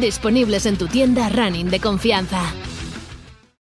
disponibles en tu tienda running de confianza.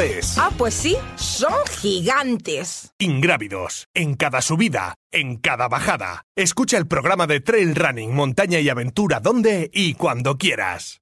es. Ah, pues sí, son gigantes. Ingrávidos, en cada subida, en cada bajada. Escucha el programa de Trail Running, Montaña y Aventura donde y cuando quieras.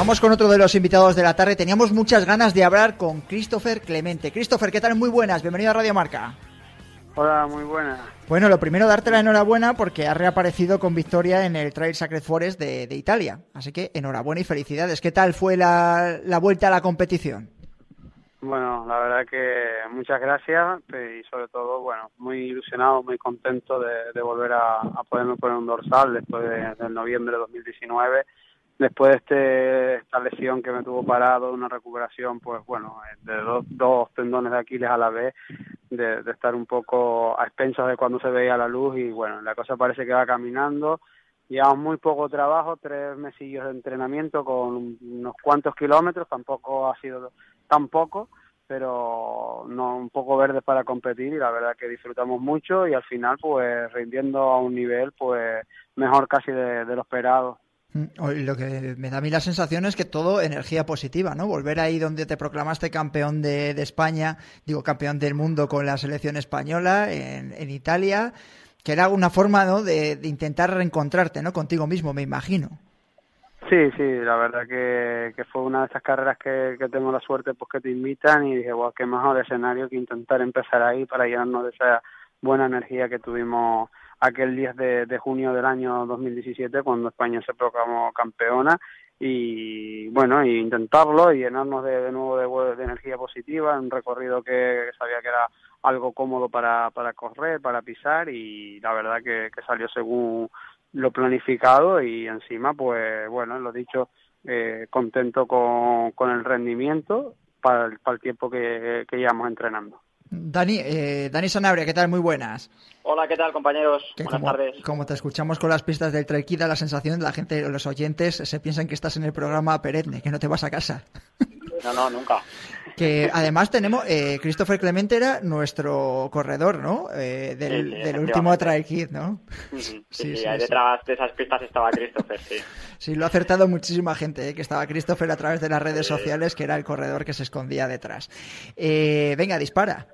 Vamos con otro de los invitados de la tarde. Teníamos muchas ganas de hablar con Christopher Clemente. Christopher, ¿qué tal? Muy buenas. Bienvenido a Radio Marca. Hola, muy buenas. Bueno, lo primero, darte la enhorabuena porque has reaparecido con victoria en el Trail Sacred Forest de, de Italia. Así que enhorabuena y felicidades. ¿Qué tal fue la, la vuelta a la competición? Bueno, la verdad que muchas gracias y sobre todo, bueno, muy ilusionado, muy contento de, de volver a, a, poderme poner un dorsal después de, del noviembre de 2019. Después de este, esta lesión que me tuvo parado, una recuperación, pues bueno, de dos, dos tendones de Aquiles a la vez, de, estar un poco a expensas de cuando se veía la luz y bueno, la cosa parece que va caminando. Llevamos muy poco trabajo, tres mesillos de entrenamiento con unos cuantos kilómetros, tampoco ha sido tan poco, pero no un poco verde para competir y la verdad que disfrutamos mucho y al final pues rindiendo a un nivel pues mejor casi de lo esperado. Lo que me da a mí la sensación es que todo energía positiva, ¿no? Volver ahí donde te proclamaste campeón de, España, digo campeón del mundo con la selección española en, Italia, que era una forma, ¿no? De, intentar reencontrarte, ¿no? Contigo mismo, me imagino. Sí, sí, la verdad que, fue una de esas carreras que, que tengo la suerte pues que te invitan y dije, wow, qué mejor escenario que intentar empezar ahí para llenarnos de esa buena energía que tuvimos aquel 10 de, junio del año 2017 cuando España se proclamó campeona y bueno, y intentarlo y llenarnos de, nuevo de, energía positiva, un recorrido que sabía que era algo cómodo para, para correr, para pisar y la verdad que, que salió según lo planificado y encima pues bueno, lo dicho, eh, contento con, con el rendimiento para el, para el tiempo que, que llevamos entrenando. Dani, eh, Dani Sanabria, ¿qué tal? Muy buenas. Hola, ¿qué tal, compañeros? Buenas tardes. Como te escuchamos con las pistas del Trail da la sensación de la gente, los oyentes, se piensan que estás en el programa perenne, que no te vas a casa. No, no, nunca. Que además tenemos, eh, Christopher Clemente era nuestro corredor, ¿no? Eh, del, último Trail Kid, ¿no? sí, sí, sí, detrás de esas pistas estaba Christopher, sí. Sí, lo ha acertado muchísima gente, ¿eh? que estaba Christopher a través de las redes sociales, que era el corredor que se escondía detrás. Eh, venga, dispara.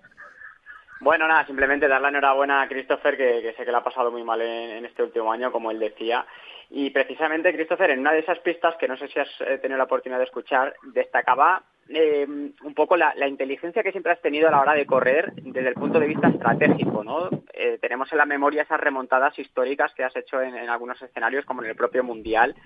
Bueno, nada, simplemente dar la enhorabuena a Christopher, que, sé que le ha pasado muy mal en, este último año, como él decía. Y precisamente, Christopher, en una de esas pistas, que no sé si has eh, tenido la oportunidad de escuchar, destacaba eh, un poco la, inteligencia que siempre has tenido a la hora de correr desde el punto de vista estratégico, ¿no? Eh, tenemos en la memoria esas remontadas históricas que has hecho en, algunos escenarios, como en el propio Mundial.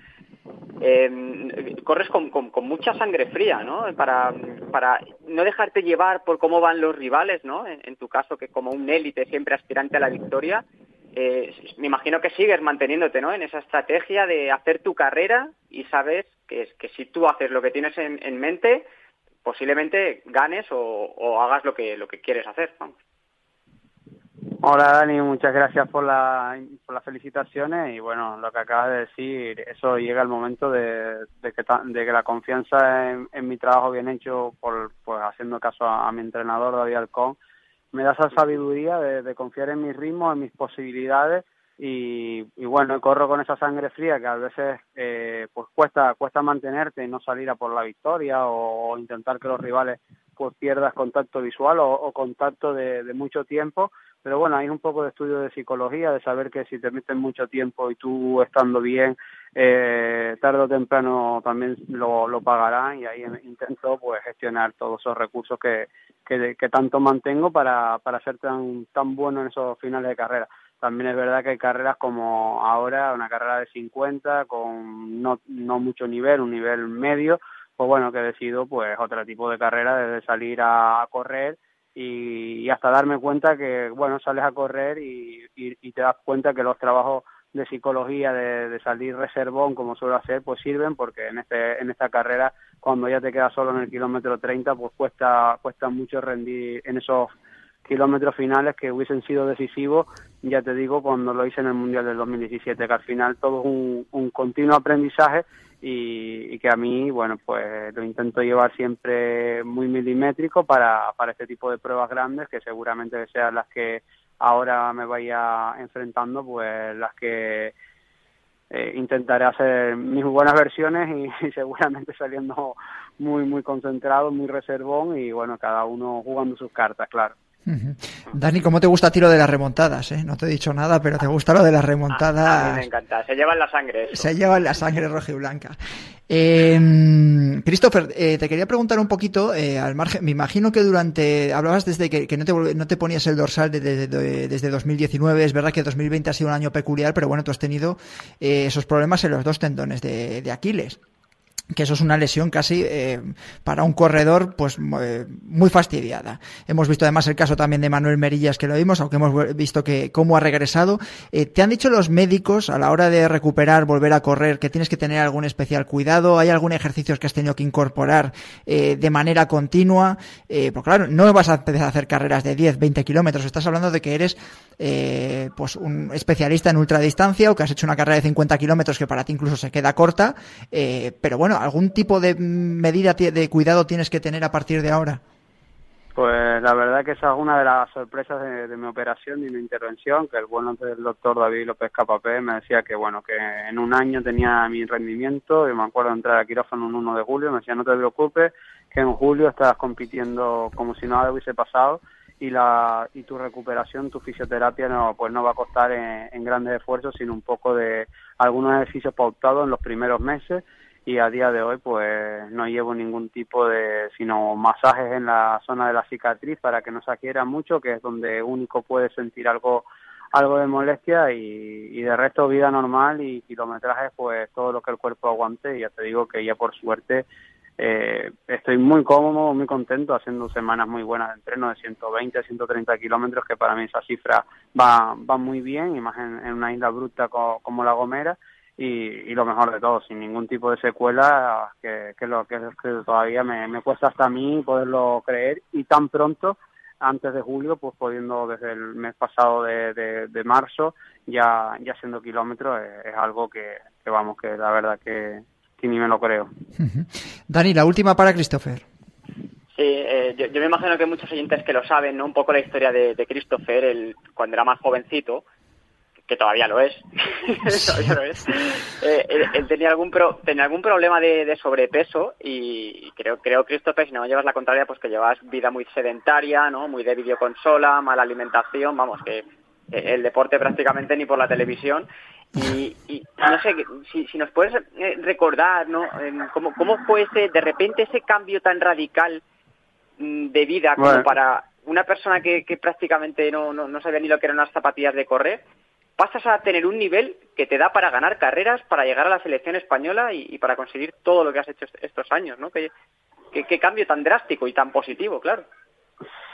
Eh, corres con, mucha sangre fría, ¿no? Para, para no dejarte llevar por cómo van los rivales, ¿no? En, tu caso, que como un élite siempre aspirante a la victoria, me imagino que sigues manteniéndote ¿no? en esa estrategia de hacer tu carrera y sabes que, que si tú haces lo que tienes en mente, posiblemente ganes o, hagas lo que, lo que quieres hacer. Hola Dani, muchas gracias por, la, por las felicitaciones y bueno, lo que acabas de decir, eso llega el momento de, que, de que la confianza en, mi trabajo bien hecho, por, pues haciendo caso a, mi entrenador David Alcón, me da esa sabiduría de, de confiar en mis ritmos, en mis posibilidades y, bueno, corro con esa sangre fría que a veces eh, pues cuesta cuesta mantenerte y no salir a por la victoria o, intentar que los rivales pues pierdas contacto visual o, contacto de, mucho tiempo. Pero bueno hay un poco de estudio de psicología de saber que si te meten mucho tiempo y tú estando bien eh, tarde o temprano también lo, lo pagarán y ahí intento pues gestionar todos esos recursos que, que, que tanto mantengo para, para ser tan tan bueno en esos finales de carrera también es verdad que hay carreras como ahora, una carrera de 50 con no, no mucho nivel, un nivel medio, pues bueno, que decido pues otro tipo de carrera, desde salir a, correr y, hasta darme cuenta que, bueno, sales a correr y, y, te das cuenta que los trabajos de psicología, de, de, salir reservón, como suelo hacer, pues sirven porque en, este, en esta carrera, cuando ya te quedas solo en el kilómetro 30, pues cuesta, cuesta mucho rendir en esos kilómetros finales que hubiesen sido decisivos, ya te digo, cuando lo hice en el Mundial del 2017, que al final todo es un, continuo aprendizaje y, que a mí, bueno, pues lo intento llevar siempre muy milimétrico para, para este tipo de pruebas grandes, que seguramente sean las que ahora me vaya enfrentando, pues las que eh, intentaré hacer mis buenas versiones y, y, seguramente saliendo muy muy concentrado, muy reservón y bueno, cada uno jugando sus cartas, claro. Dani, ¿cómo te gusta a ti lo de las remontadas? Eh? No te he dicho nada, pero te gusta lo de las remontadas. A, mí me encanta, se lleva en la sangre. Se lleva en la sangre roja y blanca. Eh, Christopher, eh, te quería preguntar un poquito, eh, al margen, me imagino que durante, hablabas desde que, no, te, no, te, ponías el dorsal desde, desde 2019, es verdad que 2020 ha sido un año peculiar, pero bueno, tú has tenido esos problemas en los dos tendones de, de Aquiles que eso es una lesión casi eh, para un corredor pues eh, muy fastidiada. Hemos visto además el caso también de Manuel Merillas que lo vimos, aunque hemos visto que cómo ha regresado. Eh, ¿Te han dicho los médicos a la hora de recuperar, volver a correr, que tienes que tener algún especial cuidado? ¿Hay algún ejercicio que has tenido que incorporar de manera continua? porque claro, no vas a empezar a hacer carreras de 10, 20 kilómetros. Estás hablando de que eres pues un especialista en ultradistancia o que has hecho una carrera de 50 kilómetros que para ti incluso se queda corta. pero bueno, ¿algún tipo de medida de cuidado tienes que tener a partir de ahora? Pues la verdad que esa es una de las sorpresas de, mi operación y mi intervención, que el bueno del doctor David López Capapé me decía que bueno, que en un año tenía mi rendimiento, y me acuerdo de entrar a quirófano el 1 de julio, me decía no te preocupes, que en julio estás compitiendo como si nada hubiese pasado y la y tu recuperación, tu fisioterapia no pues no va a costar en grandes esfuerzos, sino un poco de algunos ejercicios pautados en los primeros meses y a día de hoy pues no llevo ningún tipo de sino masajes en la zona de la cicatriz para que no se adquiera mucho que es donde único puede sentir algo algo de molestia y, de resto vida normal y kilometrajes pues todo lo que el cuerpo aguante. Y ya te digo que ya por suerte eh, estoy muy cómodo, muy contento haciendo semanas muy buenas de entreno de 120, 130 kilómetros que para mí esa cifra va, va muy bien y más en, una isla bruta como La Gomera y, lo mejor de todo, sin ningún tipo de secuela, que, que lo que, que todavía me, me cuesta hasta a mí poderlo creer y tan pronto antes de julio, pues pudiendo desde el mes pasado de, de, marzo ya, ya haciendo kilómetros, es, algo que, vamos, que la verdad que, ni me lo creo. Dani, la última para Christopher. Sí, eh, yo, me imagino que muchos oyentes que lo saben, ¿no? Un poco la historia de, de Christopher, el, cuando era más jovencito, que todavía lo es, todavía lo es. Eh, él, tenía algún tenía algún problema de, sobrepeso y creo creo Christopher si no llevas la contraria pues que llevas vida muy sedentaria no muy de videoconsola mala alimentación vamos que el deporte prácticamente ni por la televisión. Y, no sé si, si, nos puedes eh, recordar no cómo cómo fue ese de repente ese cambio tan radical mm, de vida como para una persona que, que prácticamente no, no, no sabía ni lo que eran unas zapatillas de correr pasas a tener un nivel que te da para ganar carreras, para llegar a la selección española y, para conseguir todo lo que has hecho estos años, ¿no? qué cambio tan drástico y tan positivo, claro.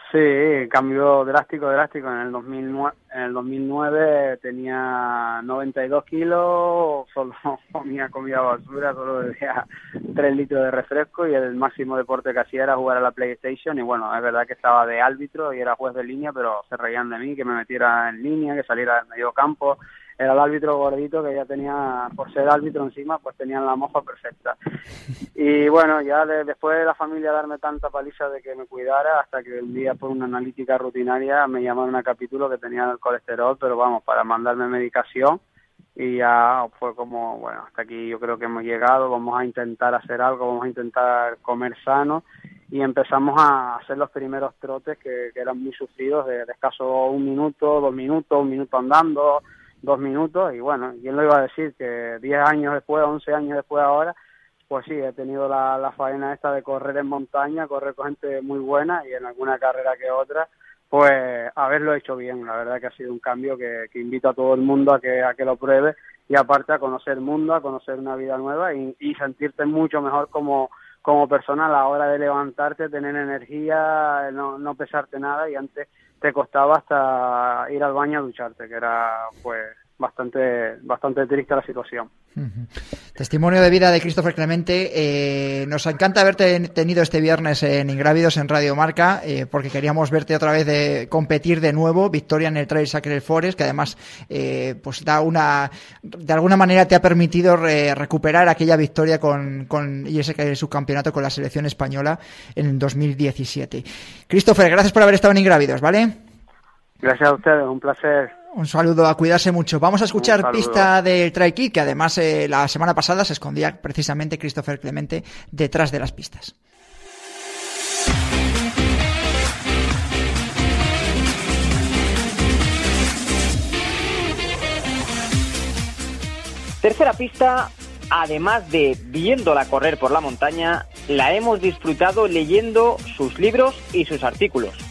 Sí, cambio drástico, drástico. En el 2009, en el 2009 tenía 92 kilos, solo comía comida basura, solo bebía 3 litros de refresco y el máximo deporte que hacía era jugar a la PlayStation y bueno, es verdad que estaba de árbitro y era juez de línea, pero se reían de mí, que me metiera en línea, que saliera del medio campo era el árbitro gordito que ya tenía, por ser árbitro encima, pues tenían la moja perfecta. Y bueno, ya después de la familia darme tanta paliza de que me cuidara, hasta que un día por una analítica rutinaria me llamaron a capítulo que tenía el colesterol, pero vamos, para mandarme medicación y ya fue como, bueno, hasta aquí yo creo que hemos llegado, vamos a intentar hacer algo, vamos a intentar comer sano y empezamos a hacer los primeros trotes que, eran muy sufridos, de, de escaso un minuto, dos minutos, un minuto andando, dos minutos y bueno, ¿quién lo iba a decir? Que diez años después, once años después ahora, pues sí, he tenido la, la faena esta de correr en montaña, correr con gente muy buena y en alguna carrera que otra, pues haberlo hecho bien. La verdad que ha sido un cambio que, que invito a todo el mundo a que, a que lo pruebe y aparte a conocer el mundo, a conocer una vida nueva y, y sentirte mucho mejor como, como persona a la hora de levantarte, tener energía, no, no pesarte nada y antes te costaba hasta ir al baño a ducharte, que era pues bastante bastante triste la situación. Testimonio de vida de Christopher Clemente. Eh, nos encanta haberte tenido este viernes en Ingrávidos en Radio Marca, eh, porque queríamos verte otra vez de competir de nuevo. Victoria en el Trail Sacred Forest, que además eh, pues da una de alguna manera te ha permitido recuperar aquella victoria con, con y ese subcampeonato con la selección española en 2017. Christopher, gracias por haber estado en Ingrávidos, ¿vale? Gracias a ustedes, un placer. Un saludo, a cuidarse mucho. Vamos a escuchar pista del Try que además eh, la semana pasada se escondía precisamente Christopher Clemente detrás de las pistas. Tercera pista, además de viéndola correr por la montaña, la hemos disfrutado leyendo sus libros y sus artículos.